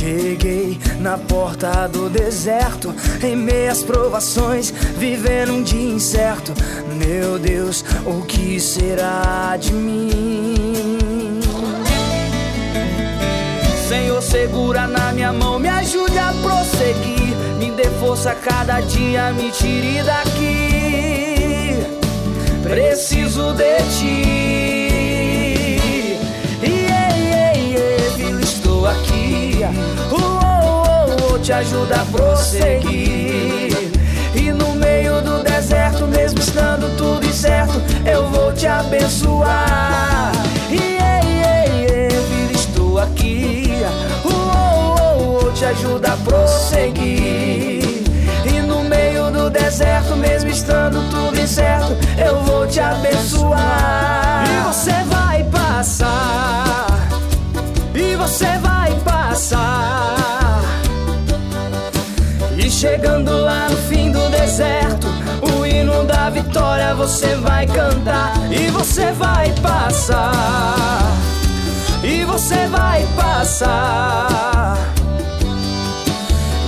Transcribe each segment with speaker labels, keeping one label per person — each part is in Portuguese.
Speaker 1: Cheguei na porta do deserto, em meias provações, vivendo um dia incerto. Meu Deus, o que será de mim? Senhor, segura na minha mão, me ajude a prosseguir. Me dê força cada dia, me tire daqui. Preciso de ti. Te ajuda a prosseguir. E no meio do deserto, mesmo estando tudo incerto, eu vou te abençoar. Yeah, yeah, yeah, filho, estou aqui. Uh, oh, oh, oh, te ajuda a prosseguir. E no meio do deserto, mesmo estando tudo incerto, eu vou te abençoar. Vitória você vai cantar. E você vai passar. E você vai passar.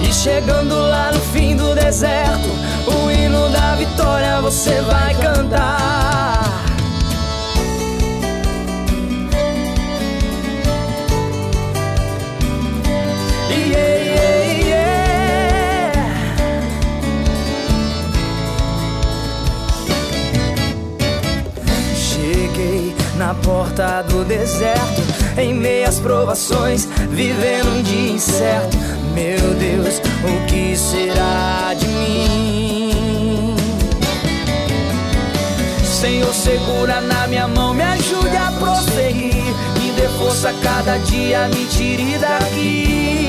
Speaker 1: E chegando lá no fim do deserto, o hino da vitória você vai na porta do deserto, em meias provações, vivendo um dia incerto. Meu Deus, o que será de mim? Senhor, segura na minha mão, me ajude a prosseguir. Me dê força cada dia, me tire daqui.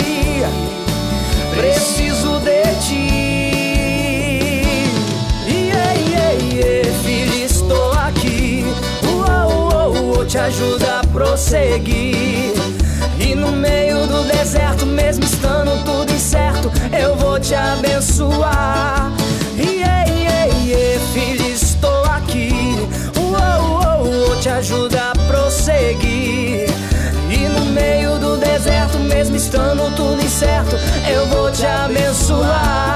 Speaker 1: Ajuda a prosseguir. E no meio do deserto, mesmo estando tudo incerto, eu vou te abençoar. Yeah, filho, estou aqui. Te ajuda a prosseguir. E no meio do deserto, mesmo estando tudo incerto, eu vou te abençoar.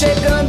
Speaker 1: chegando.